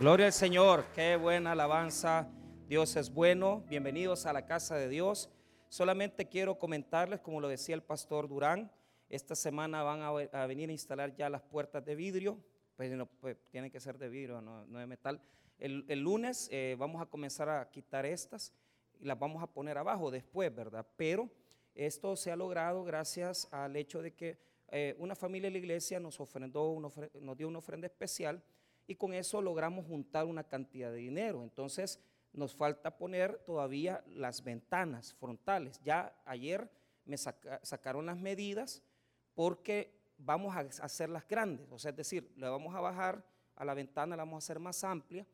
Gloria al Señor, qué buena alabanza. Dios es bueno. Bienvenidos a la casa de Dios. Solamente quiero comentarles, como lo decía el pastor Durán, esta semana van a, venir a instalar ya las puertas de vidrio, pues, pues tienen que ser de vidrio, no, de metal. El, lunes eh, vamos a comenzar a quitar estas y las vamos a poner abajo después, ¿verdad? Pero esto se ha logrado gracias al hecho de que eh, una familia de la iglesia nos ofrendó, nos dio una ofrenda especial y con eso logramos juntar una cantidad de dinero. Entonces nos falta poner todavía las ventanas frontales. Ya ayer me sacaron las medidas porque vamos a hacerlas grandes, o sea, es decir, le vamos a bajar a la ventana, la vamos a hacer más amplia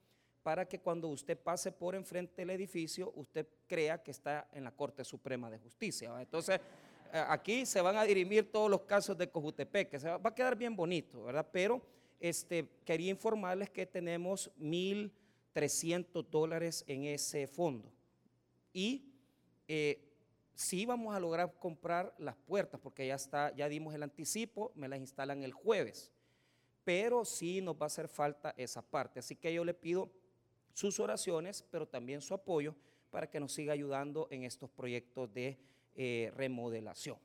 para que cuando usted pase por enfrente del edificio, usted crea que está en la Corte Suprema de Justicia. Entonces, eh, aquí se van a dirimir todos los casos de Cojutepec, que se va, va a quedar bien bonito, ¿verdad? Pero este, quería informarles que tenemos 1.300 dólares en ese fondo. Y eh, sí vamos a lograr comprar las puertas, porque ya, está, ya dimos el anticipo, me las instalan el jueves. Pero sí nos va a hacer falta esa parte. Así que yo le pido sus oraciones, pero también su apoyo para que nos siga ayudando en estos proyectos de eh, remodelación.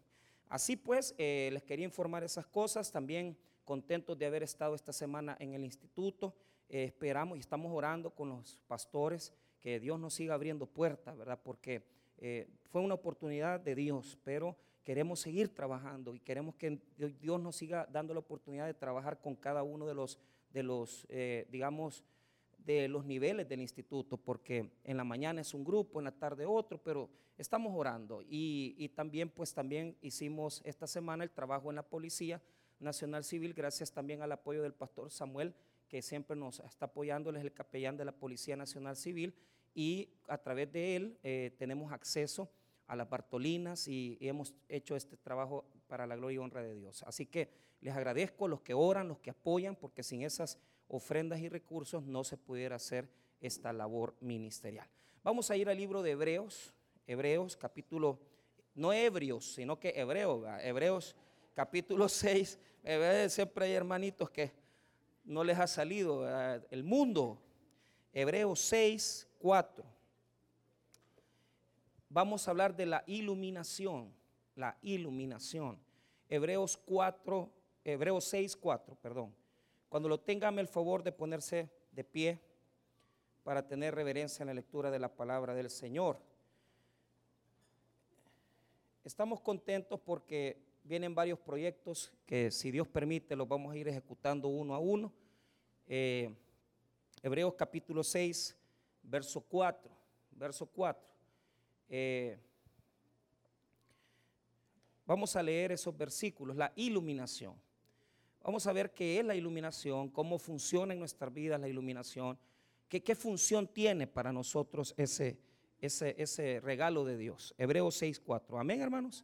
Así pues, eh, les quería informar esas cosas. También contentos de haber estado esta semana en el instituto. Eh, esperamos y estamos orando con los pastores que Dios nos siga abriendo puertas, ¿verdad? Porque eh, fue una oportunidad de Dios, pero queremos seguir trabajando y queremos que Dios nos siga dando la oportunidad de trabajar con cada uno de los, de los eh, digamos, de los niveles del instituto, porque en la mañana es un grupo, en la tarde otro, pero estamos orando. Y, y también, pues también hicimos esta semana el trabajo en la policía, Nacional Civil, gracias también al apoyo del pastor Samuel, que siempre nos está apoyando, él es el capellán de la Policía Nacional Civil, y a través de él eh, tenemos acceso a las Bartolinas y, hemos hecho este trabajo para la gloria y honra de Dios. Así que les agradezco los que oran, los que apoyan, porque sin esas ofrendas y recursos no se pudiera hacer esta labor ministerial. Vamos a ir al libro de Hebreos, Hebreos capítulo, no Hebreos, sino que Hebreos, Hebreos capítulo 6, siempre hay hermanitos que no les ha salido el mundo. Hebreos 6, 4. Vamos a hablar de la iluminación, la iluminación. Hebreos 4, Hebreos 6, 4, perdón. Cuando lo tengan el favor de ponerse de pie para tener reverencia en la lectura de la palabra del Señor. Estamos contentos porque vienen varios proyectos que si Dios permite los vamos a ir ejecutando uno a uno. Eh, Hebreos capítulo 6, verso 4, verso 4. Eh, vamos a leer esos versículos, la iluminación. Vamos a ver qué es la iluminación, cómo funciona en nuestras vidas la iluminación, qué, qué función tiene para nosotros ese, ese, ese regalo de Dios. Hebreos 6, 4. Amén, hermanos.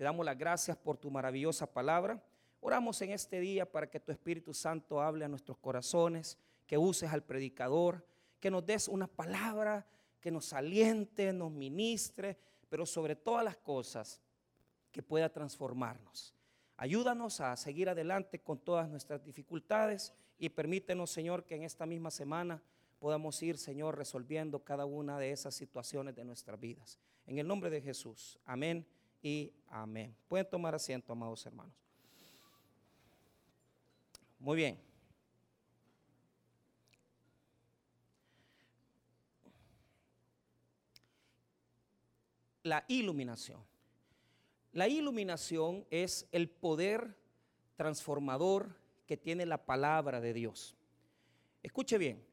te damos las gracias por tu maravillosa palabra. Oramos en este día para que tu Espíritu Santo hable a nuestros corazones, que uses al predicador, que nos des una palabra que nos aliente, nos ministre, pero sobre todas las cosas que pueda transformarnos. Ayúdanos a seguir adelante con todas nuestras dificultades y permítenos, Señor, que en esta misma semana podamos ir, Señor, resolviendo cada una de esas situaciones de nuestras vidas. En el nombre de Jesús. Amén y amén. Pueden tomar asiento, amados hermanos. Muy bien. La iluminación. La iluminación es el poder transformador que tiene la palabra de Dios. Escuche bien,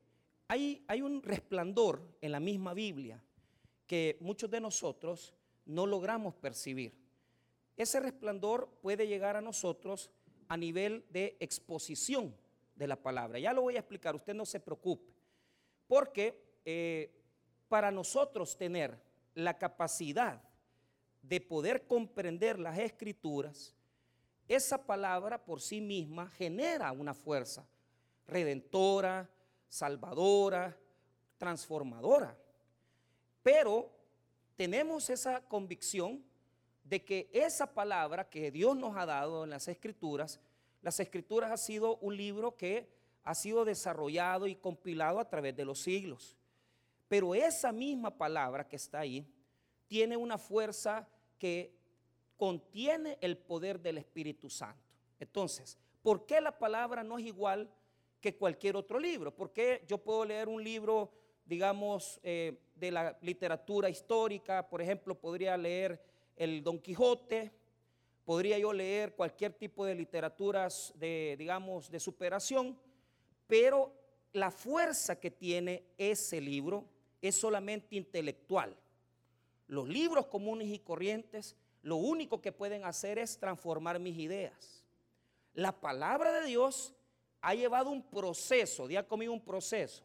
hay, hay un resplandor en la misma Biblia que muchos de nosotros no logramos percibir. Ese resplandor puede llegar a nosotros a nivel de exposición de la palabra. Ya lo voy a explicar, usted no se preocupe. Porque eh, para nosotros tener la capacidad de poder comprender las escrituras, esa palabra por sí misma genera una fuerza redentora, salvadora, transformadora. Pero tenemos esa convicción de que esa palabra que Dios nos ha dado en las escrituras, las escrituras ha sido un libro que ha sido desarrollado y compilado a través de los siglos. Pero esa misma palabra que está ahí tiene una fuerza que contiene el poder del Espíritu Santo. Entonces, ¿por qué la palabra no es igual que cualquier otro libro? ¿Por qué yo puedo leer un libro, digamos, eh, de la literatura histórica? Por ejemplo, podría leer el Don Quijote, podría yo leer cualquier tipo de literaturas de, digamos, de superación, pero la fuerza que tiene ese libro es solamente intelectual. Los libros comunes y corrientes lo único que pueden hacer es transformar mis ideas. La palabra de Dios ha llevado un proceso, día conmigo un proceso.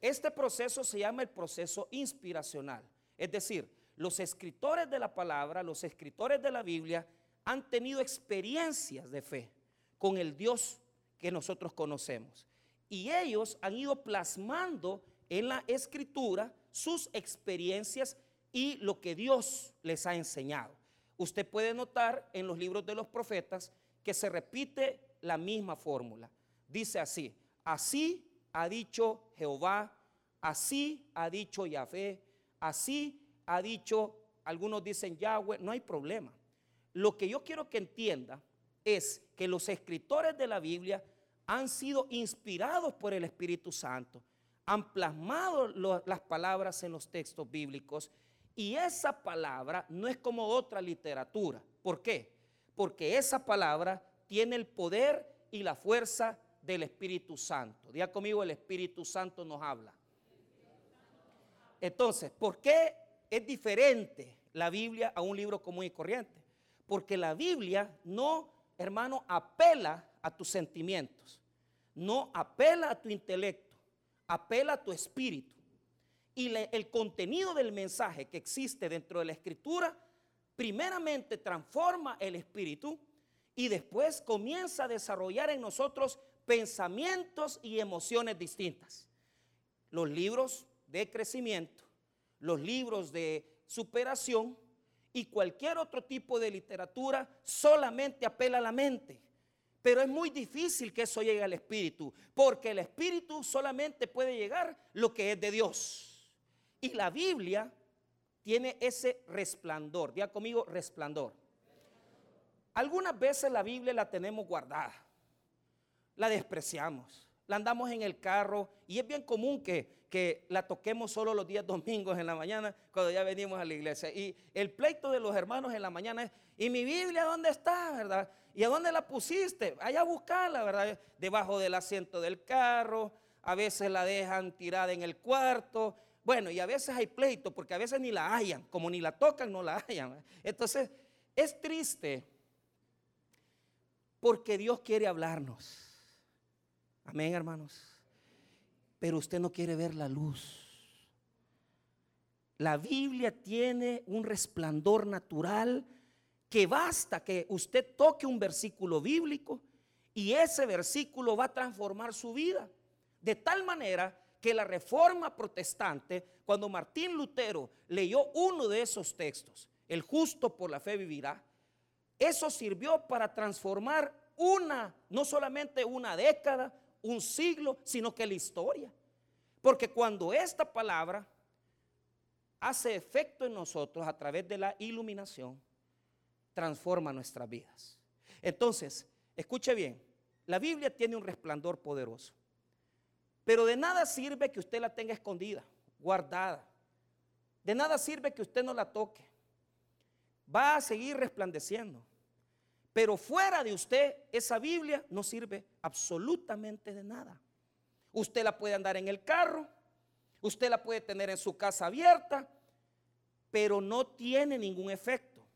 Este proceso se llama el proceso inspiracional. Es decir, los escritores de la palabra, los escritores de la Biblia han tenido experiencias de fe con el Dios que nosotros conocemos. Y ellos han ido plasmando en la escritura sus experiencias y lo que Dios les ha enseñado. Usted puede notar en los libros de los profetas que se repite la misma fórmula. Dice así, así ha dicho Jehová, así ha dicho Yahvé, así ha dicho, algunos dicen Yahweh, no hay problema. Lo que yo quiero que entienda es que los escritores de la Biblia han sido inspirados por el Espíritu Santo, han plasmado las palabras en los textos bíblicos y esa palabra no es como otra literatura. ¿Por qué? Porque esa palabra tiene el poder y la fuerza del Espíritu Santo. Diga conmigo, el Espíritu Santo nos habla. Entonces, ¿por qué es diferente la Biblia a un libro común y corriente. Porque la Biblia no, hermano, apela a tus sentimientos, no apela a tu intelecto, apela a tu espíritu. Y el contenido del mensaje que existe dentro de la escritura, primeramente transforma el espíritu y después comienza a desarrollar en nosotros pensamientos y emociones distintas. Los libros de crecimiento los libros de superación y cualquier otro tipo de literatura solamente apela a la mente. Pero es muy difícil que eso llegue al espíritu, porque el espíritu solamente puede llegar lo que es de Dios. Y la Biblia tiene ese resplandor. Diga conmigo, resplandor. Algunas veces la Biblia la tenemos guardada, la despreciamos, la andamos en el carro y es bien común que que la toquemos solo los días domingos en la mañana cuando ya venimos a la iglesia. Y el pleito de los hermanos en la mañana es, ¿y mi Biblia dónde está, verdad? ¿Y a dónde la pusiste? Allá a buscarla, ¿verdad? Debajo del asiento del carro, a veces la dejan tirada en el cuarto. Bueno, y a veces hay pleito porque a veces ni la hallan, como ni la tocan, no la hallan. Entonces, es triste porque Dios quiere hablarnos. Amén, hermanos pero usted no quiere ver la luz. La Biblia tiene un resplandor natural que basta que usted toque un versículo bíblico y ese versículo va a transformar su vida. De tal manera que la reforma protestante, cuando Martín Lutero leyó uno de esos textos, el justo por la fe vivirá, eso sirvió para transformar una, no solamente una década, un siglo, sino que la historia. Porque cuando esta palabra hace efecto en nosotros a través de la iluminación, transforma nuestras vidas. Entonces, escuche bien, la Biblia tiene un resplandor poderoso, pero de nada sirve que usted la tenga escondida, guardada. De nada sirve que usted no la toque. Va a seguir resplandeciendo. Pero fuera de usted, esa Biblia no sirve absolutamente de nada. Usted la puede andar en el carro, usted la puede tener en su casa abierta, pero no tiene ningún efecto.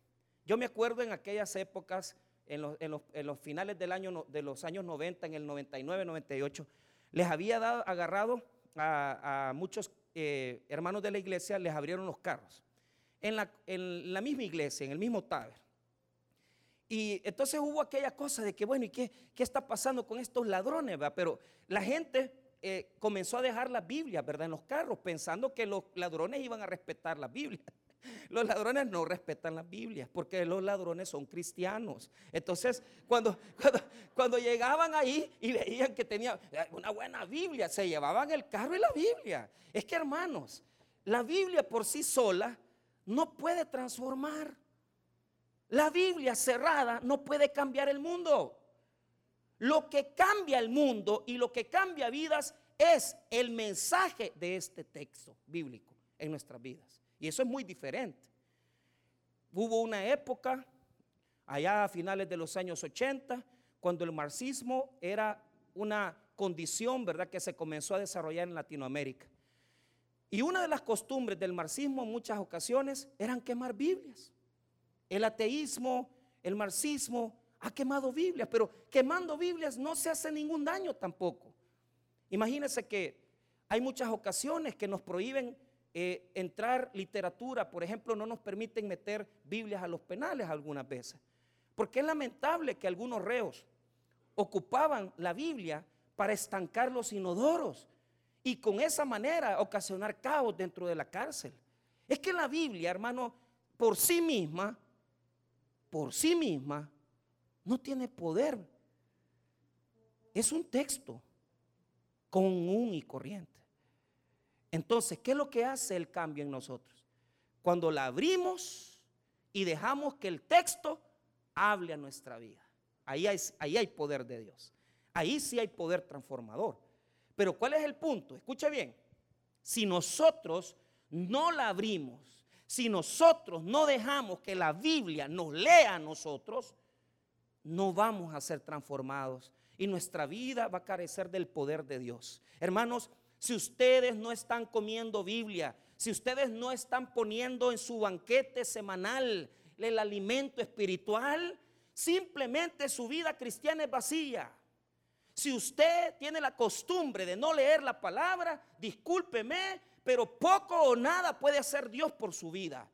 Yo me acuerdo en aquellas épocas, en los, finales del año, de los años 90, en el 99, 98, les había dado, agarrado a, muchos eh, hermanos de la iglesia, les abrieron los carros. En la, en la misma iglesia, en el mismo taber. Y entonces hubo aquella cosa de que, bueno, ¿y qué, qué está pasando con estos ladrones? Pero la gente eh, comenzó a dejar la Biblia, ¿verdad? En los carros, pensando que los ladrones iban a respetar la Biblia. Los ladrones no respetan las Biblias porque los ladrones son cristianos. Entonces, cuando, cuando, llegaban ahí y veían que tenía una buena Biblia, se llevaban el carro y la Biblia. Es que, hermanos, la Biblia por sí sola no puede transformar. La Biblia cerrada no puede cambiar el mundo. Lo que cambia el mundo y lo que cambia vidas es el mensaje de este texto bíblico en nuestras vidas. Y eso es muy diferente. Hubo una época, allá a finales de los años 80, cuando el marxismo era una condición, ¿verdad?, que se comenzó a desarrollar en Latinoamérica. Y una de las costumbres del marxismo en muchas ocasiones eran quemar Biblias. El ateísmo, el marxismo ha quemado Biblias, pero quemando Biblias no se hace ningún daño tampoco. Imagínense que hay muchas ocasiones que nos prohíben eh, entrar literatura, por ejemplo, no nos permiten meter Biblias a los penales algunas veces. Porque es lamentable que algunos reos ocupaban la Biblia para estancar los inodoros y con esa manera ocasionar caos dentro de la cárcel. Es que la Biblia, hermano, por sí misma, por sí misma, no tiene poder. Es un texto común y corriente. Entonces, ¿qué es lo que hace el cambio en nosotros? Cuando la abrimos y dejamos que el texto hable a nuestra vida. Ahí hay, ahí hay poder de Dios. Ahí sí hay poder transformador. Pero ¿cuál es el punto? Escuche bien. Si nosotros no la abrimos, si nosotros no dejamos que la Biblia nos lea a nosotros, no vamos a ser transformados y nuestra vida va a carecer del poder de Dios. Hermanos, si ustedes no están comiendo Biblia, si ustedes no están poniendo en su banquete semanal el alimento espiritual, simplemente su vida cristiana es vacía. Si usted tiene la costumbre de no leer la palabra, discúlpeme, pero poco o nada puede hacer Dios por su vida.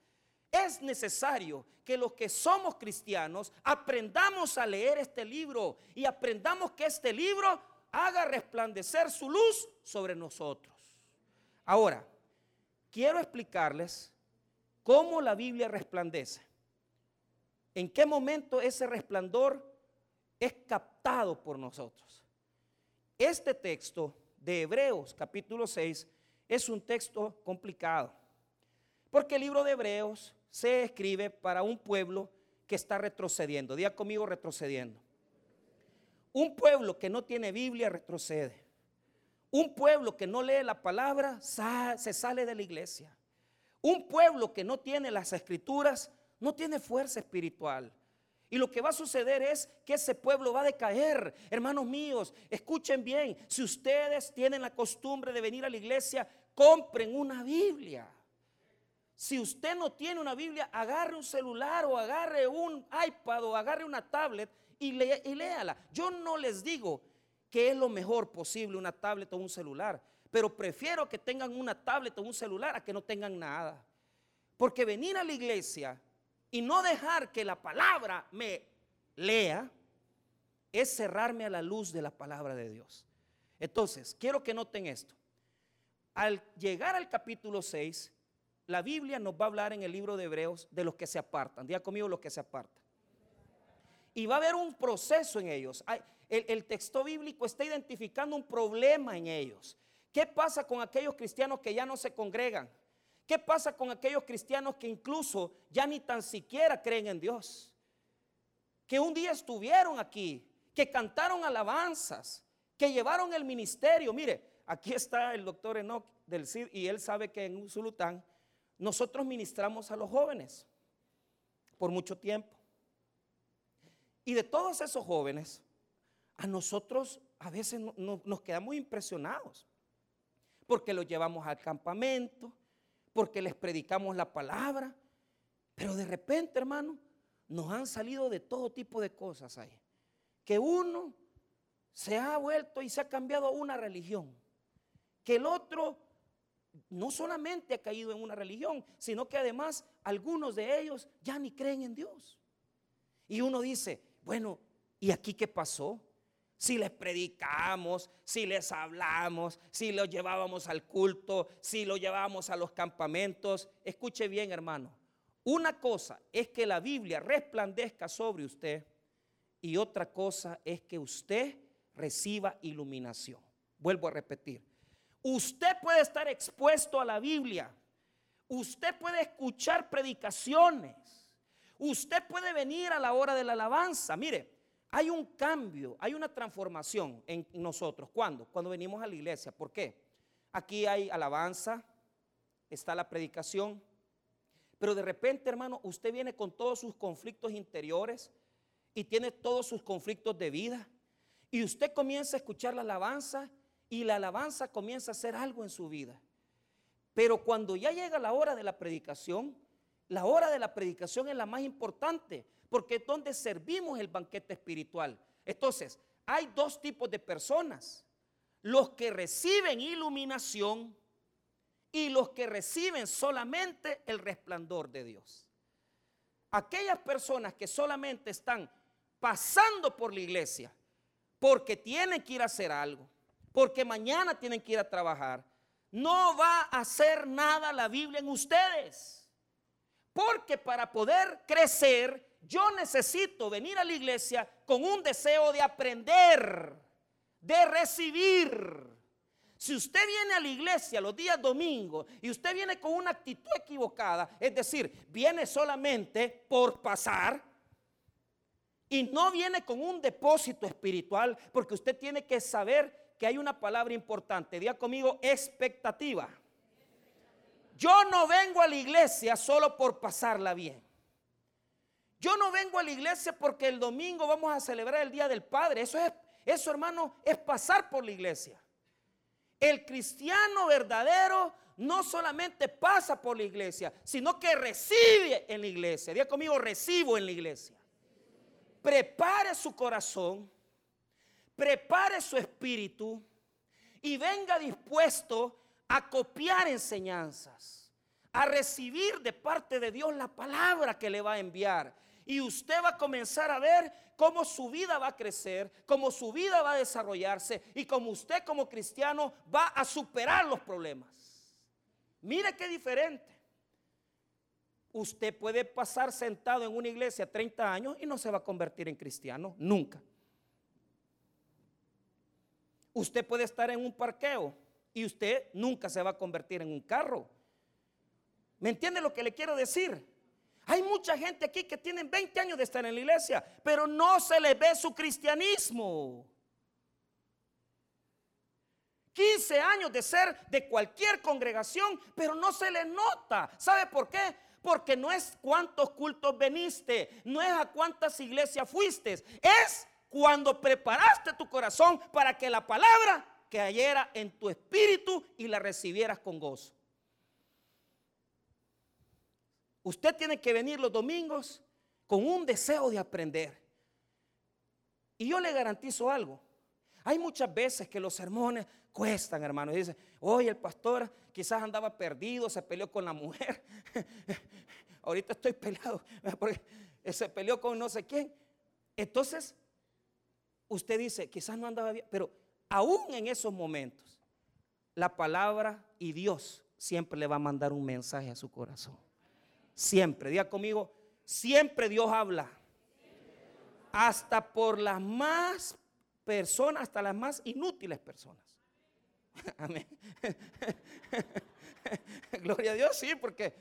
Es necesario que los que somos cristianos aprendamos a leer este libro y aprendamos que este libro haga resplandecer su luz sobre nosotros. Ahora, quiero explicarles cómo la Biblia resplandece. En qué momento ese resplandor es captado por nosotros. Este texto de Hebreos capítulo 6 es un texto complicado, porque el libro de Hebreos se escribe para un pueblo que está retrocediendo. Diga conmigo retrocediendo. Un pueblo que no tiene Biblia retrocede. Un pueblo que no lee la palabra se sale de la iglesia. Un pueblo que no tiene las escrituras no tiene fuerza espiritual. Y lo que va a suceder es que ese pueblo va a decaer. Hermanos míos, escuchen bien, si ustedes tienen la costumbre de venir a la iglesia, compren una Biblia. Si usted no tiene una Biblia, agarre un celular o agarre un iPad o agarre una tablet y, léala. Yo no les digo que es lo mejor posible una tablet o un celular, pero prefiero que tengan una tablet o un celular a que no tengan nada. Porque venir a la iglesia y no dejar que la palabra me lea es cerrarme a la luz de la palabra de Dios. Entonces, quiero que noten esto. Al llegar al capítulo 6, la Biblia nos va a hablar en el libro de Hebreos de los que se apartan. Diga conmigo los que se apartan. Y va a haber un proceso en ellos. El, texto bíblico está identificando un problema en ellos. ¿Qué pasa con aquellos cristianos que ya no se congregan? ¿Qué pasa con aquellos cristianos que incluso ya ni tan siquiera creen en Dios? Que un día estuvieron aquí, que cantaron alabanzas, que llevaron el ministerio. Mire, aquí está el doctor Enoch del CID y él sabe que en Zulután nosotros ministramos a los jóvenes por mucho tiempo. Y de todos esos jóvenes, a nosotros a veces nos quedamos impresionados, porque los llevamos al campamento, porque les predicamos la palabra, pero de repente, hermano, nos han salido de todo tipo de cosas ahí. Que uno se ha vuelto y se ha cambiado a una religión. que el otro no solamente ha caído en una religión, sino que además algunos de ellos ya ni creen en Dios. Y uno dice, bueno, ¿y aquí qué pasó? Si les predicamos, si les hablamos, si los llevábamos al culto, si los llevábamos a los campamentos. Escuche bien, hermano. Una cosa es que la Biblia resplandezca sobre usted y otra cosa es que usted reciba iluminación. Vuelvo a repetir. Usted puede estar expuesto a la Biblia. Usted puede escuchar predicaciones. Usted puede venir a la hora de la alabanza. Mire, hay un cambio, hay una transformación en nosotros. ¿Cuándo? Cuando venimos a la iglesia. ¿Por qué? Aquí hay alabanza, está la predicación, pero de repente, hermano, usted viene con todos sus conflictos interiores y tiene todos sus conflictos de vida. Y usted comienza a escuchar la alabanza y la alabanza comienza a hacer algo en su vida. Pero cuando ya llega la hora de la predicación, la hora de la predicación es la más importante porque es donde servimos el banquete espiritual. Entonces, hay dos tipos de personas. Los que reciben iluminación y los que reciben solamente el resplandor de Dios. Aquellas personas que solamente están pasando por la iglesia porque tienen que ir a hacer algo, porque mañana tienen que ir a trabajar, no va a hacer nada la Biblia en ustedes. Porque para poder crecer yo necesito venir a la iglesia con un deseo de aprender, de recibir. Si usted viene a la iglesia los días domingos y usted viene con una actitud equivocada, es decir, viene solamente por pasar y no viene con un depósito espiritual, porque usted tiene que saber que hay una palabra importante. Diga conmigo expectativa. Yo no vengo a la iglesia solo por pasarla bien. Yo no vengo a la iglesia porque el domingo vamos a celebrar el Día del Padre. Eso es, eso hermano, es pasar por la iglesia. El cristiano verdadero no solamente pasa por la iglesia, sino que recibe en la iglesia. Diga conmigo, recibo en la iglesia. Prepare su corazón, prepare su espíritu y venga dispuesto a copiar enseñanzas, a recibir de parte de Dios la palabra que le va a enviar y usted va a comenzar a ver cómo su vida va a crecer, cómo su vida va a desarrollarse y cómo usted como cristiano va a superar los problemas. Mire qué diferente. Usted puede pasar sentado en una iglesia 30 años y no se va a convertir en cristiano, nunca. Usted puede estar en un parqueo y usted nunca se va a convertir en un carro. ¿Me entiende lo que le quiero decir? Hay mucha gente aquí que tienen 20 años de estar en la iglesia, pero no se le ve su cristianismo. 15 años de ser de cualquier congregación, pero no se le nota. ¿Sabe por qué? Porque no es cuántos cultos veniste, no es a cuántas iglesias fuiste, es cuando preparaste tu corazón para que la palabra cayera en tu espíritu y la recibieras con gozo. Usted tiene que venir los domingos con un deseo de aprender. Y yo le garantizo algo. Hay muchas veces que los sermones cuestan, hermano. Dice, oye, el pastor quizás andaba perdido, se peleó con la mujer. Ahorita estoy peleado porque se peleó con no sé quién. Entonces, usted dice, quizás no andaba bien, pero aún en esos momentos, la palabra y Dios siempre le va a mandar un mensaje a su corazón. Siempre, diga conmigo, siempre Dios habla. Hasta por las más personas, hasta las más inútiles personas. Amén. Gloria a Dios, sí, porque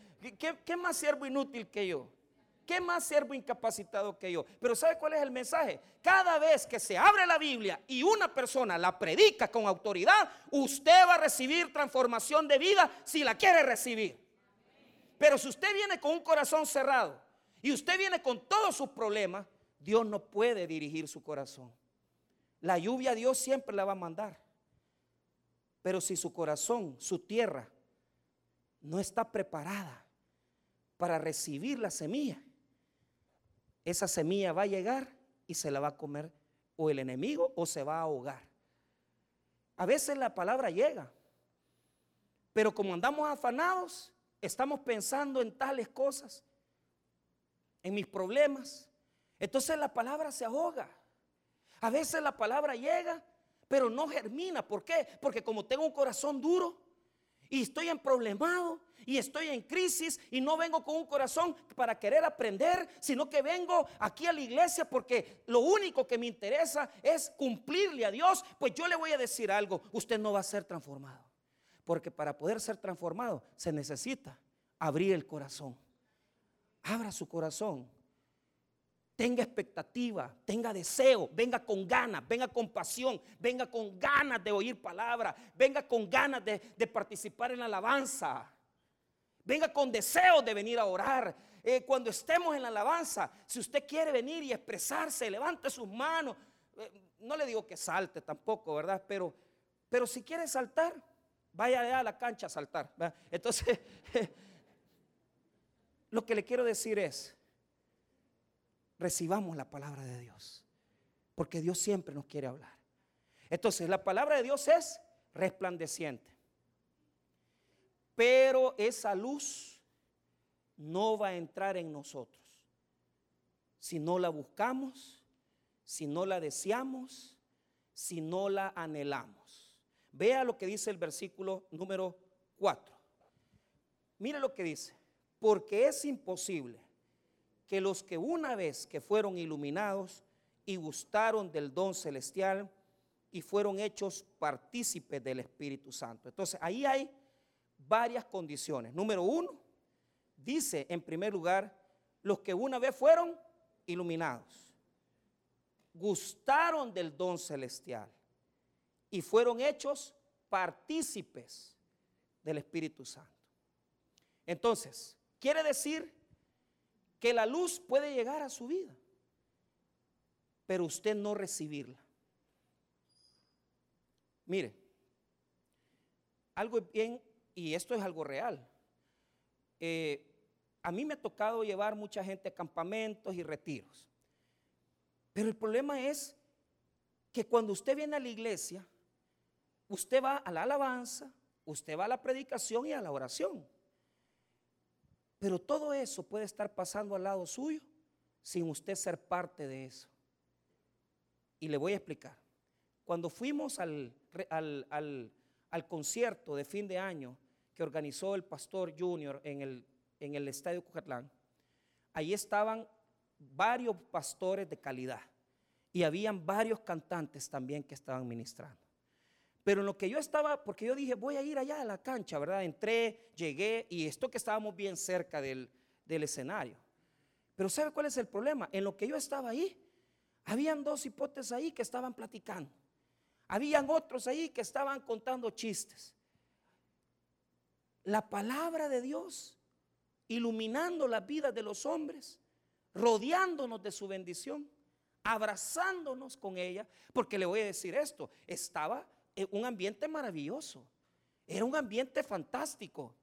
¿qué, más siervo inútil que yo? ¿Qué más siervo incapacitado que yo? Pero ¿sabe cuál es el mensaje? Cada vez que se abre la Biblia y una persona la predica con autoridad, usted va a recibir transformación de vida si la quiere recibir. Pero si usted viene con un corazón cerrado y usted viene con todos sus problemas, Dios no puede dirigir su corazón. La lluvia Dios siempre la va a mandar. Pero si su corazón, su tierra, no está preparada para recibir la semilla, esa semilla va a llegar y se la va a comer o el enemigo o se va a ahogar. A veces la palabra llega, Pero como andamos afanados, estamos pensando en tales cosas, en mis problemas. Entonces la palabra se ahoga. A veces la palabra llega, pero no germina. ¿Por qué? Porque como tengo un corazón duro y estoy en problemado y estoy en crisis y no vengo con un corazón para querer aprender, sino que vengo aquí a la iglesia porque lo único que me interesa es cumplirle a Dios, pues yo le voy a decir algo, usted no va a ser transformado. Porque para poder ser transformado se necesita abrir el corazón. Abra su corazón tenga expectativa, tenga deseo, venga con ganas, venga con pasión, venga con ganas de oír palabra, venga con ganas de, participar en la alabanza, venga con deseo de venir a orar. Eh, cuando estemos en la alabanza, si usted quiere venir y expresarse, levante sus manos. Eh, no le digo que salte tampoco, ¿verdad? Pero, pero si quiere saltar, vaya a la cancha a saltar. Entonces, lo que le quiero decir es, recibamos la palabra de Dios. Porque Dios siempre nos quiere hablar. Entonces, la palabra de Dios es resplandeciente. Pero esa luz no va a entrar en nosotros. Si no la buscamos, si no la deseamos, si no la anhelamos. Vea lo que dice el versículo número 4. Mire lo que dice. Porque es imposible que los que una vez que fueron iluminados y gustaron del don celestial y fueron hechos partícipes del Espíritu Santo. Entonces, ahí hay varias condiciones. Número uno, dice en primer lugar, los que una vez fueron iluminados, gustaron del don celestial y fueron hechos partícipes del Espíritu Santo. Entonces, quiere decir que la luz puede llegar a su vida, pero usted no recibirla. Mire, algo bien, y esto es algo real. Eh, a mí me ha tocado llevar mucha gente a campamentos y retiros. Pero el problema es que cuando usted viene a la iglesia, usted va a la alabanza, usted va a la predicación y a la oración. Pero todo eso puede estar pasando al lado suyo sin usted ser parte de eso. Y le voy a explicar. Cuando fuimos al, al, concierto de fin de año que organizó el pastor Junior en el, en el Estadio Cucatlán, ahí estaban varios pastores de calidad y habían varios cantantes también que estaban ministrando. Pero en lo que yo estaba, porque yo dije, voy a ir allá a la cancha, ¿verdad? Entré, llegué y esto que estábamos bien cerca del, escenario. Pero ¿sabe cuál es el problema? En lo que yo estaba ahí, habían dos hipótesis ahí que estaban platicando. Habían otros ahí que estaban contando chistes. La palabra de Dios, iluminando la vida de los hombres, rodeándonos de su bendición, abrazándonos con ella, porque le voy a decir esto, estaba un ambiente maravilloso, era un ambiente fantástico.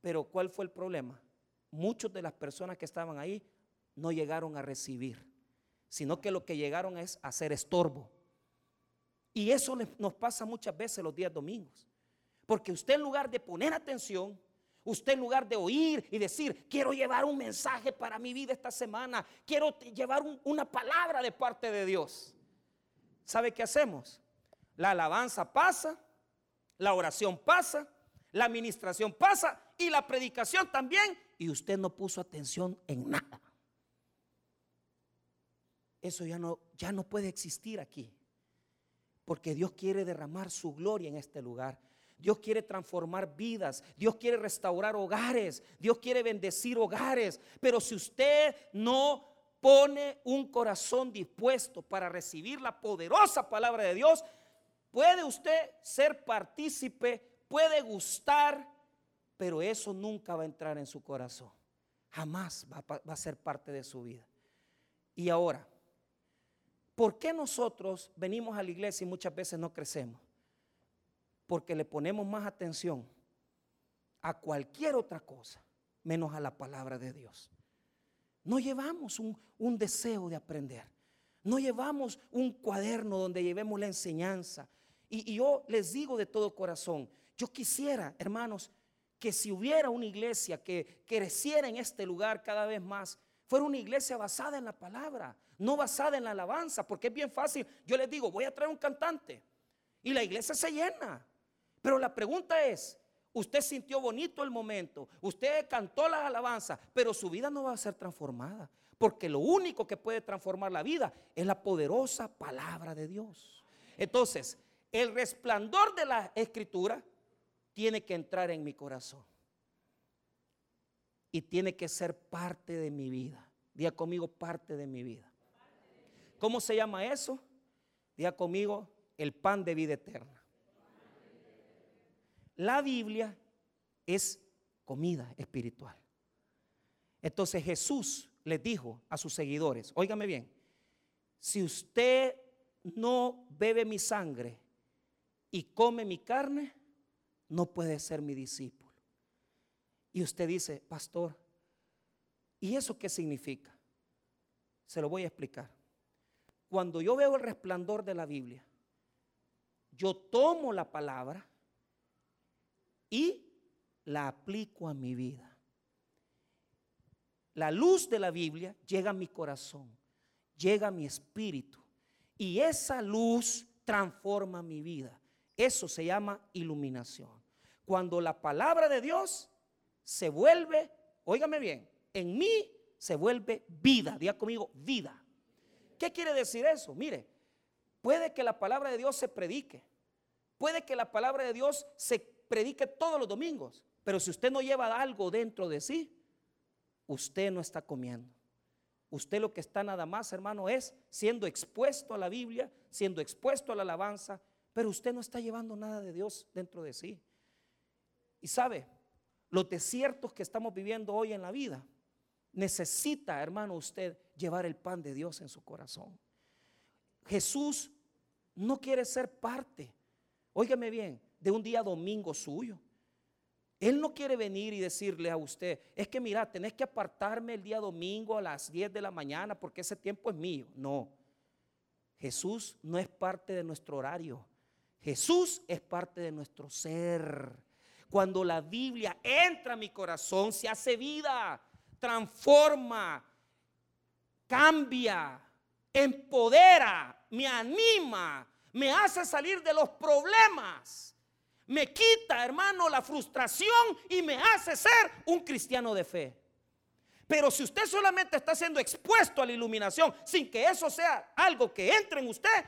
Pero ¿cuál fue el problema? Muchas de las personas que estaban ahí no llegaron a recibir, sino que lo que llegaron es a hacer estorbo. Y eso nos pasa muchas veces los días domingos. Porque usted en lugar de poner atención, usted en lugar de oír y decir, quiero llevar un mensaje para mi vida esta semana, quiero llevar una palabra de parte de Dios. ¿Sabe qué hacemos? La alabanza pasa, la oración pasa, la administración pasa y la predicación también. Y usted no puso atención en nada. Eso ya no, ya no puede existir aquí. Porque Dios quiere derramar su gloria en este lugar. Dios quiere transformar vidas. Dios quiere restaurar hogares. Dios quiere bendecir hogares. Pero si usted no pone un corazón dispuesto para recibir la poderosa palabra de Dios, Puede usted ser partícipe, puede gustar, pero eso nunca va a entrar en su corazón. Jamás va, a ser parte de su vida. Y ahora, ¿por qué nosotros venimos a la iglesia y muchas veces no crecemos? Porque le ponemos más atención a cualquier otra cosa, menos a la palabra de Dios. No llevamos un, deseo de aprender. No llevamos un cuaderno donde llevemos la enseñanza. Y, yo les digo de todo corazón yo quisiera, hermanos, que si hubiera una iglesia que creciera en este lugar cada vez más, fuera una iglesia basada en la palabra, no basada en la alabanza, porque es bien fácil. Yo les digo, voy a traer un cantante y la iglesia se llena. Pero la pregunta es, usted sintió bonito el momento, usted cantó las alabanzas, pero su vida no va a ser transformada, porque lo único que puede transformar la vida es la poderosa palabra de Dios. Entonces, el resplandor de la escritura tiene que entrar en mi corazón y tiene que ser parte de mi vida. Día conmigo, parte de mi vida. ¿Cómo se llama eso? Día conmigo, el pan de vida eterna. La Biblia es comida espiritual. Entonces Jesús les dijo a sus seguidores, óigame bien, si usted no bebe mi sangre y come mi carne, no puede ser mi discípulo. Y usted dice, pastor, ¿y eso qué significa? Se lo voy a explicar. Cuando yo veo el resplandor de la Biblia, yo tomo la palabra y la aplico a mi vida. La luz de la Biblia llega a mi corazón, llega a mi espíritu y esa luz transforma mi vida. Eso se llama iluminación. Cuando la palabra de Dios se vuelve, óigame bien, en mí se vuelve vida. Diga conmigo, vida. ¿Qué quiere decir eso? Mire, puede que la palabra de Dios se predique. Puede que la palabra de Dios se predique todos los domingos, pero si usted no lleva algo dentro de sí, usted no está comiendo. Usted lo que está nada más, hermano, es siendo expuesto a la Biblia, siendo expuesto a la alabanza, pero usted no está llevando nada de Dios dentro de sí. Y sabe, los desiertos que estamos viviendo hoy en la vida, necesita, hermano, usted llevar el pan de Dios en su corazón. Jesús no quiere ser parte, óigame bien, de un día domingo suyo. Él no quiere venir y decirle a usted, es que mira, tenés que apartarme el día domingo a las 10 de la mañana porque ese tiempo es mío. No, Jesús no es parte de nuestro horario. Jesús es parte de nuestro ser. Cuando la Biblia entra a mi corazón, se hace vida, transforma, cambia, empodera, me anima, me hace salir de los problemas me quita, hermano, la frustración y me hace ser un cristiano de fe. Pero si usted solamente está siendo expuesto a la iluminación sin que eso sea algo que entre en usted,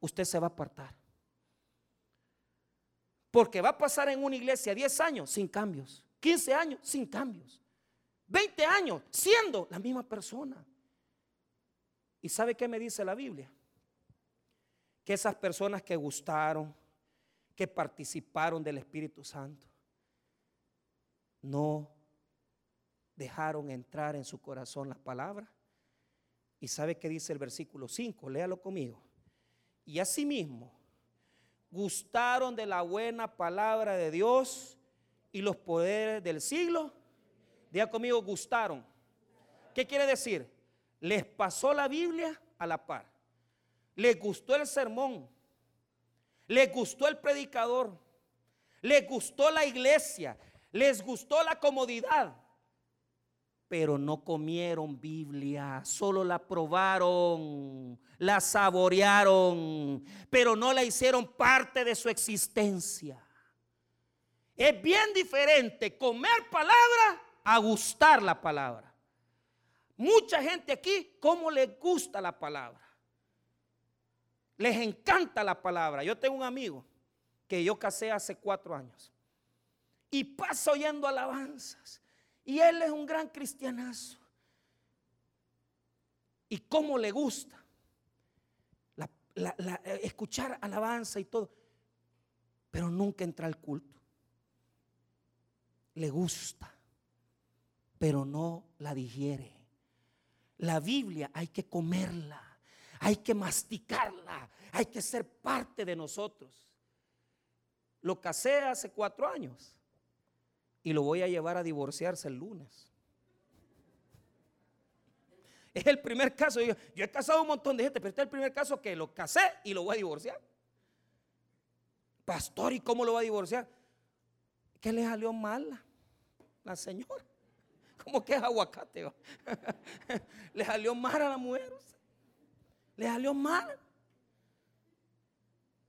usted se va a apartar. Porque va a pasar en una iglesia 10 años sin cambios, 15 años sin cambios, 20 años siendo la misma persona. ¿Y sabe qué me dice la Biblia? Que esas personas que gustaron, que participaron del Espíritu Santo no dejaron entrar en su corazón la palabra. Y sabe qué dice el versículo 5, léalo conmigo. Y asimismo, gustaron de la buena palabra de Dios y los poderes del siglo. Diga conmigo, gustaron. ¿Qué quiere decir? Les pasó la Biblia a la par. Les gustó el sermón les gustó el predicador, les gustó la iglesia, les gustó la comodidad, pero no comieron Biblia, solo la probaron, la saborearon, pero no la hicieron parte de su existencia. Es bien diferente comer palabra a gustar la palabra. Mucha gente aquí, ¿cómo le gusta la palabra? Les encanta la palabra. Yo tengo un amigo que yo casé hace cuatro años. Y pasa oyendo alabanzas. Y él es un gran cristianazo. Y cómo le gusta escuchar alabanza y todo. Pero nunca entra al culto. Le gusta, pero no la digiere. La Biblia hay que comerla hay que masticarla, hay que ser parte de nosotros. Lo casé hace cuatro años y lo voy a llevar a divorciarse el lunes. Es el primer caso. Yo, he casado un montón de gente, pero este es el primer caso que lo casé y lo voy a divorciar. Pastor, ¿y cómo lo va a divorciar? ¿Qué le salió mal la señora? ¿Cómo que es aguacate? le salió mal a la mujer. Le salió mal.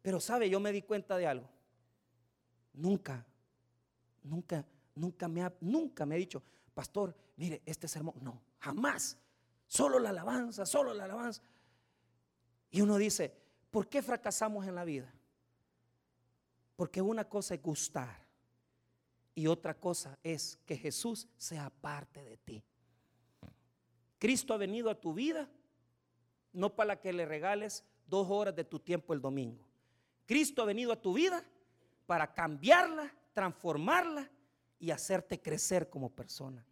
Pero sabe, yo me di cuenta de algo. Nunca, nunca, nunca me ha, nunca me ha dicho, pastor, mire, este sermón. No, jamás. Solo la alabanza, solo la alabanza. Y uno dice, ¿por qué fracasamos en la vida? Porque una cosa es gustar y otra cosa es que Jesús sea parte de ti. Cristo ha venido a tu vida no para que le regales dos horas de tu tiempo el domingo. Cristo ha venido a tu vida para cambiarla, transformarla y hacerte crecer como persona.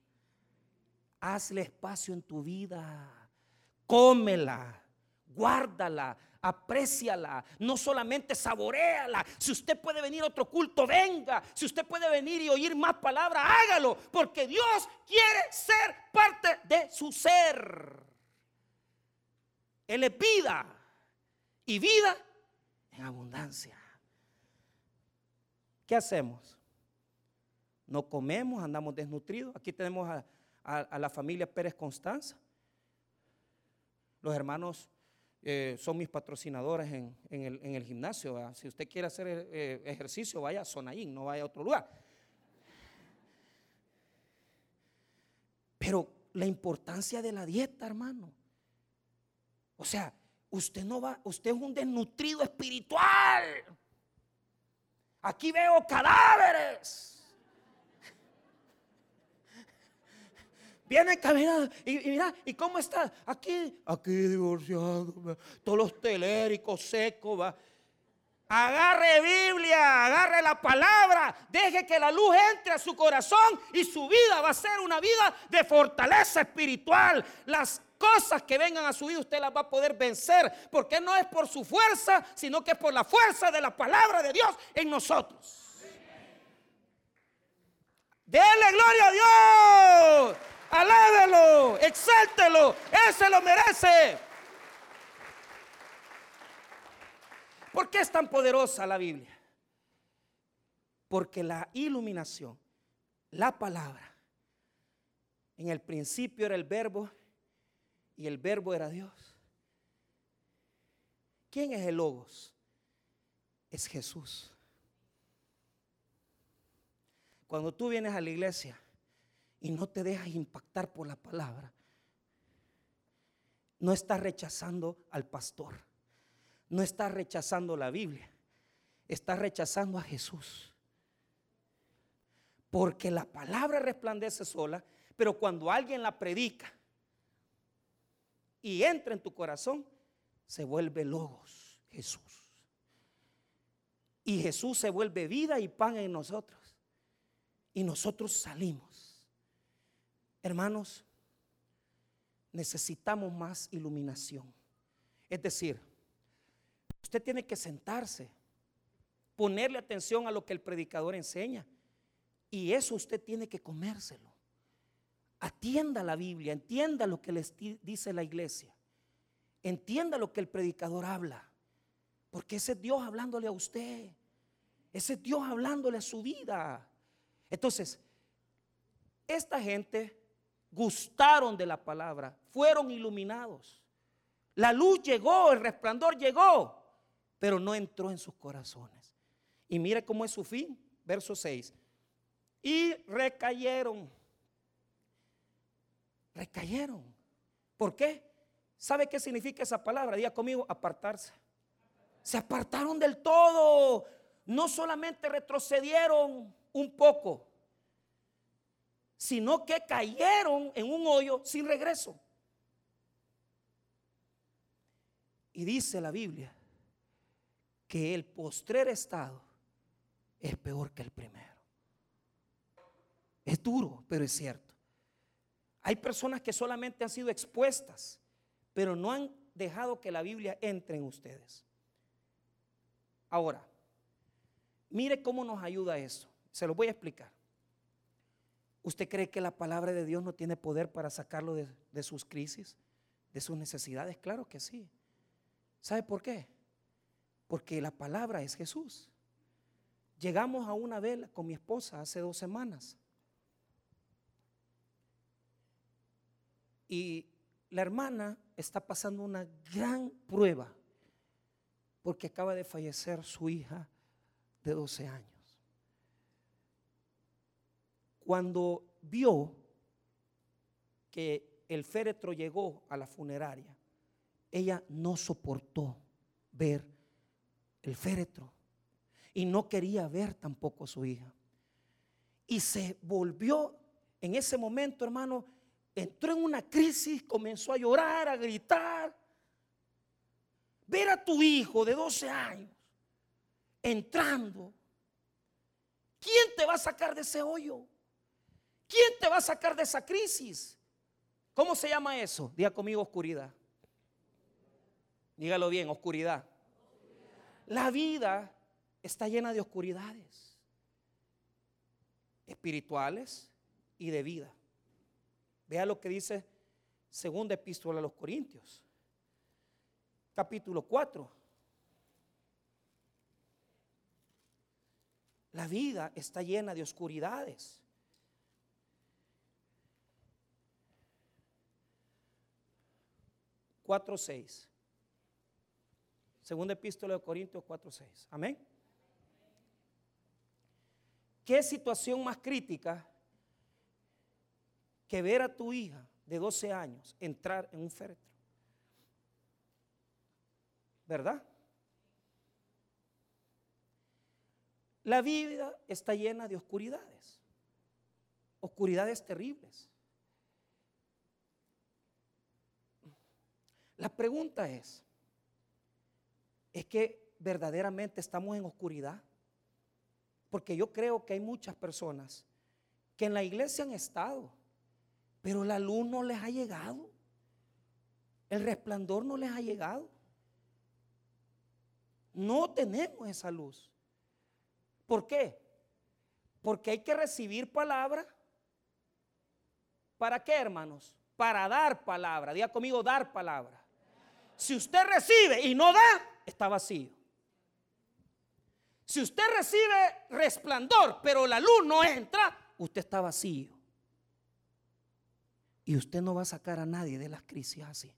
Hazle espacio en tu vida, cómela, guárdala, apréciala, no solamente saboreala. Si usted puede venir a otro culto, venga. Si usted puede venir y oír más palabras, hágalo, porque Dios quiere ser parte de su ser. Él es vida y vida en abundancia. ¿Qué hacemos? No comemos, andamos desnutridos. Aquí tenemos a, la familia Pérez Constanza. Los hermanos eh, son mis patrocinadores en, el, gimnasio. Si usted quiere hacer eh, ejercicio, vaya a Sonaín, no vaya a otro lugar. Pero la importancia de la dieta, hermano. O sea, usted no va, usted es un desnutrido espiritual. Aquí veo cadáveres. Viene caminando y, mira, ¿y cómo está? Aquí, aquí divorciado, todos los teléricos secos, va. Agarre Biblia, agarre la palabra, deje que la luz entre a su corazón y su vida va a ser una vida de fortaleza espiritual. Las cosas que vengan a su vida usted las va a poder vencer, porque no es por su fuerza, sino que es por la fuerza de la palabra de Dios en nosotros. Dele gloria a Dios, alábelo, exáltelo, Él se lo merece. ¿Por qué es tan poderosa la Biblia? Porque la iluminación, la palabra, en el principio era el verbo y el verbo era Dios. ¿Quién es el Logos? Es Jesús. Cuando tú vienes a la iglesia y no te dejas impactar por la palabra, no estás rechazando al pastor, no estás rechazando la Biblia, estás rechazando a Jesús. Porque la palabra resplandece sola, pero cuando alguien la predica, y entra en tu corazón, se vuelve logos, Jesús. Y Jesús se vuelve vida y pan en nosotros. Y nosotros salimos. Hermanos, necesitamos más iluminación. Es decir, usted tiene que sentarse, ponerle atención a lo que el predicador enseña. Y eso usted tiene que comérselo. Atienda la Biblia, entienda lo que les dice la iglesia. Entienda lo que el predicador habla. Porque ese es Dios hablándole a usted. Ese es Dios hablándole a su vida. Entonces, esta gente gustaron de la palabra, fueron iluminados. La luz llegó, el resplandor llegó, pero no entró en sus corazones. Y mire cómo es su fin, verso 6. Y recayeron recayeron. ¿Por qué? ¿Sabe qué significa esa palabra? Diga conmigo, apartarse. Se apartaron del todo. No solamente retrocedieron un poco, sino que cayeron en un hoyo sin regreso. Y dice la Biblia que el postrer estado es peor que el primero. Es duro, pero es cierto. Hay personas que solamente han sido expuestas, pero no han dejado que la Biblia entre en ustedes. Ahora, mire cómo nos ayuda eso. Se lo voy a explicar. ¿Usted cree que la palabra de Dios no tiene poder para sacarlo de, de sus crisis, de sus necesidades? Claro que sí. ¿Sabe por qué? Porque la palabra es Jesús. Llegamos a una vela con mi esposa hace dos semanas. Y la hermana está pasando una gran prueba porque acaba de fallecer su hija de 12 años. Cuando vio que el féretro llegó a la funeraria, ella no soportó ver el féretro y no quería ver tampoco a su hija. Y se volvió en ese momento, hermano, entró en una crisis, comenzó a llorar, a gritar. Ver a tu hijo de 12 años entrando. ¿Quién te va a sacar de ese hoyo? ¿Quién te va a sacar de esa crisis? ¿Cómo se llama eso? Diga conmigo oscuridad. Dígalo bien, oscuridad. La vida está llena de oscuridades espirituales y de vida. Vea lo que dice segunda epístola a los Corintios, capítulo 4. La vida está llena de oscuridades. Cuatro seis. Segunda epístola de Corintios 4:6. Amén. ¿Qué situación más crítica que ver a tu hija de 12 años entrar en un féretro? ¿Verdad? La vida está llena de oscuridades, oscuridades terribles. La pregunta es, ¿es que verdaderamente estamos en oscuridad? Porque yo creo que hay muchas personas que en la iglesia han estado, pero la luz no les ha llegado. El resplandor no les ha llegado. No tenemos esa luz. ¿Por qué? Porque hay que recibir palabra. ¿Para qué, hermanos? Para dar palabra. Diga conmigo, dar palabra. Si usted recibe y no da, está vacío. Si usted recibe resplandor, pero la luz no entra, usted está vacío. Y usted no va a sacar a nadie de las crisis así.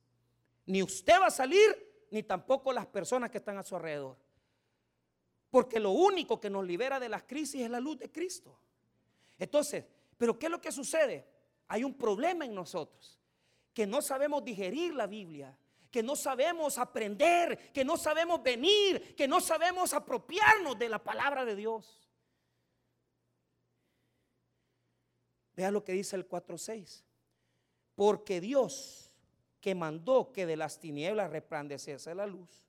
Ni usted va a salir, ni tampoco las personas que están a su alrededor. Porque lo único que nos libera de las crisis es la luz de Cristo. Entonces, ¿pero qué es lo que sucede? Hay un problema en nosotros, que no sabemos digerir la Biblia, que no sabemos aprender, que no sabemos venir, que no sabemos apropiarnos de la palabra de Dios. Vea lo que dice el 4.6. Porque Dios que mandó que de las tinieblas resplandeciese la luz,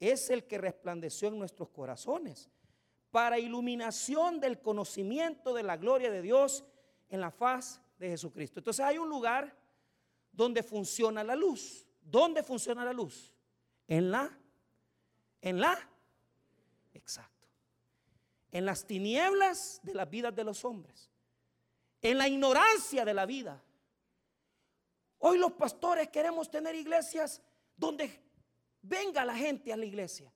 es el que resplandeció en nuestros corazones para iluminación del conocimiento de la gloria de Dios en la faz de Jesucristo. Entonces hay un lugar donde funciona la luz. ¿Dónde funciona la luz? En la, en la, exacto. En las tinieblas de las vidas de los hombres. En la ignorancia de la vida. Hoy los pastores queremos tener iglesias donde venga la gente a la iglesia.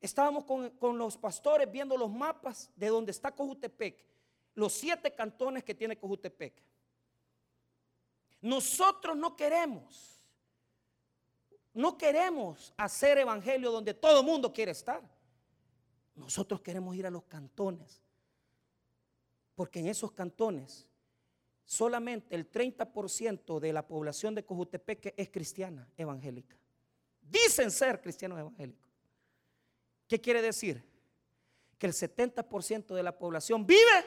Estábamos con, con, los pastores viendo los mapas de donde está Cojutepec, los siete cantones que tiene Cojutepec. Nosotros no queremos no queremos hacer evangelio donde todo el mundo quiere estar. Nosotros queremos ir a los cantones. Porque en esos cantones solamente el 30% de la población de Cojutepeque es cristiana evangélica. Dicen ser cristianos evangélicos. ¿Qué quiere decir? Que el 70% de la población vive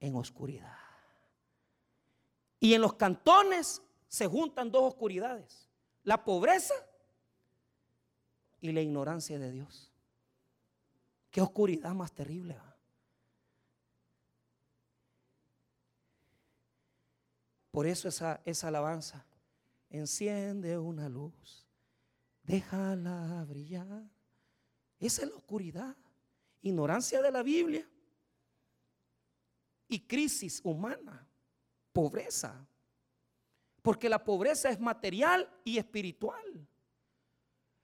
en oscuridad. Y en los cantones se juntan dos oscuridades la pobreza y la ignorancia de Dios. Qué oscuridad más terrible. Por eso esa, esa alabanza, enciende una luz, déjala brillar. Esa es la oscuridad, ignorancia de la Biblia y crisis humana, pobreza, porque la pobreza es material y espiritual.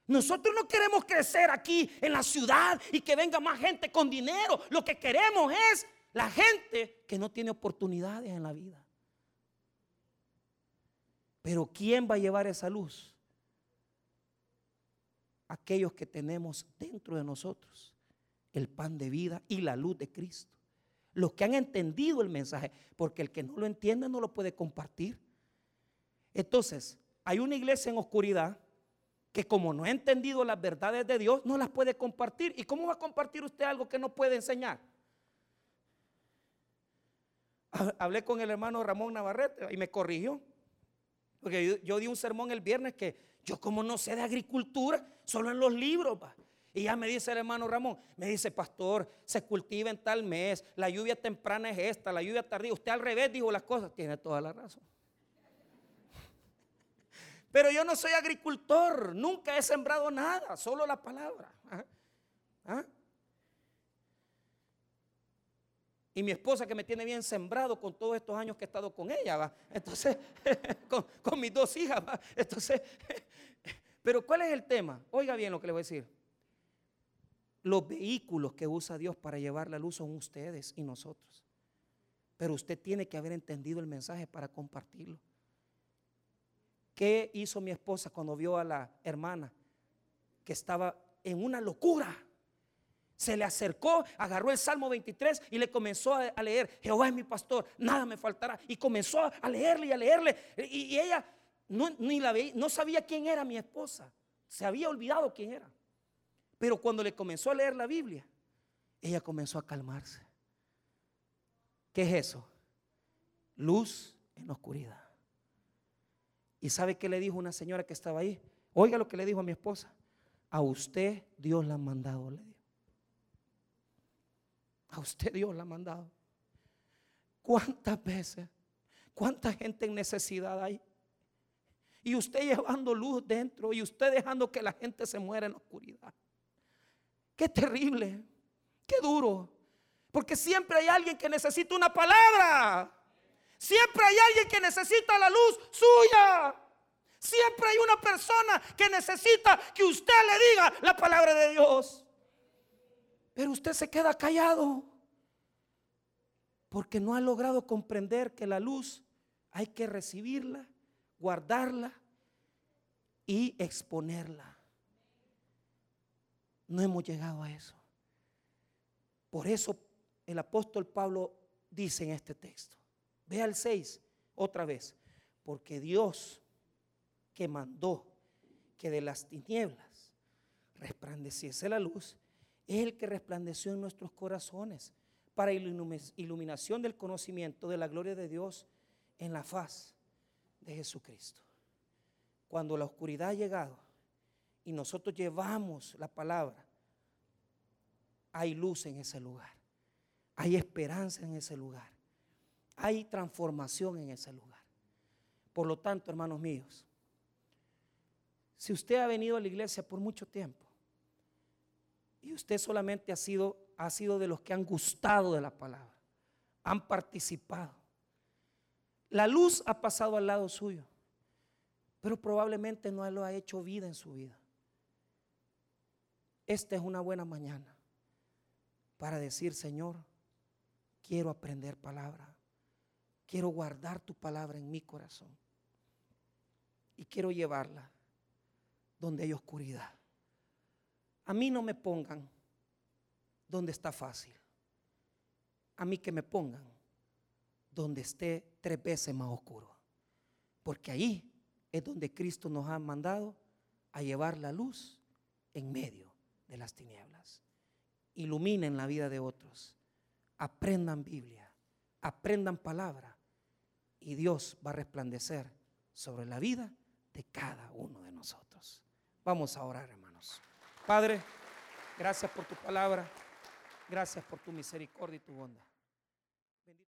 Nosotros no queremos crecer aquí en la ciudad y que venga más gente con dinero. Lo que queremos es la gente que no tiene oportunidades en la vida. Pero ¿quién va a llevar esa luz? Aquellos que tenemos dentro de nosotros el pan de vida y la luz de Cristo. Los que han entendido el mensaje, porque el que no lo entiende no lo puede compartir. Entonces, hay una iglesia en oscuridad que como no ha entendido las verdades de Dios, no las puede compartir. ¿Y cómo va a compartir usted algo que no puede enseñar? Hablé con el hermano Ramón Navarrete y me corrigió. Porque yo, di un sermón el viernes que yo como no sé de agricultura, solo en los libros. Y ya me dice el hermano Ramón, me dice, pastor, se cultiva en tal mes, la lluvia temprana es esta, la lluvia tardía. Usted al revés dijo las cosas, tiene toda la razón. Pero yo no soy agricultor, nunca he sembrado nada, solo la palabra. Y mi esposa que me tiene bien sembrado con todos estos años que he estado con ella, ¿va? Entonces, con, mis dos hijas, ¿va? Entonces, pero ¿cuál es el tema? Oiga bien lo que le voy a decir. Los vehículos que usa Dios para llevar la luz son ustedes y nosotros. Pero usted tiene que haber entendido el mensaje para compartirlo. ¿Qué hizo mi esposa cuando vio a la hermana que estaba en una locura? se le acercó, agarró el Salmo 23 y le comenzó a, leer, Jehová es mi pastor, nada me faltará. Y comenzó a leerle y a leerle. Y, ella no, ni la veía, no sabía quién era mi esposa, se había olvidado quién era. Pero cuando le comenzó a leer la Biblia, ella comenzó a calmarse. ¿Qué es eso? Luz en oscuridad. ¿Y sabe qué le dijo una señora que estaba ahí? Oiga lo que le dijo a mi esposa. A usted Dios la ha mandado, le a usted Dios la ha mandado. ¿Cuántas veces? ¿Cuánta gente en necesidad hay? Y usted llevando luz dentro y usted dejando que la gente se muera en la oscuridad. Qué terrible, qué duro. Porque siempre hay alguien que necesita una palabra. Siempre hay alguien que necesita la luz suya. Siempre hay una persona que necesita que usted le diga la palabra de Dios. Pero usted se queda callado porque no ha logrado comprender que la luz hay que recibirla, guardarla y exponerla. No hemos llegado a eso. Por eso el apóstol Pablo dice en este texto, vea el 6 otra vez, porque Dios que mandó que de las tinieblas resplandeciese la luz, es el que resplandeció en nuestros corazones para iluminación del conocimiento de la gloria de Dios en la faz de Jesucristo. Cuando la oscuridad ha llegado y nosotros llevamos la palabra, hay luz en ese lugar, hay esperanza en ese lugar, hay transformación en ese lugar. Por lo tanto, hermanos míos, si usted ha venido a la iglesia por mucho tiempo, y usted solamente ha sido, ha sido de los que han gustado de la palabra, han participado. La luz ha pasado al lado suyo, pero probablemente no lo ha hecho vida en su vida. Esta es una buena mañana para decir, Señor, quiero aprender palabra, quiero guardar tu palabra en mi corazón y quiero llevarla donde hay oscuridad. A mí no me pongan donde está fácil. A mí que me pongan donde esté tres veces más oscuro. Porque ahí es donde Cristo nos ha mandado a llevar la luz en medio de las tinieblas. Iluminen la vida de otros. Aprendan Biblia. Aprendan palabra. Y Dios va a resplandecer sobre la vida de cada uno de nosotros. Vamos a orar, hermanos. Padre, gracias por tu palabra. Gracias por tu misericordia y tu bondad.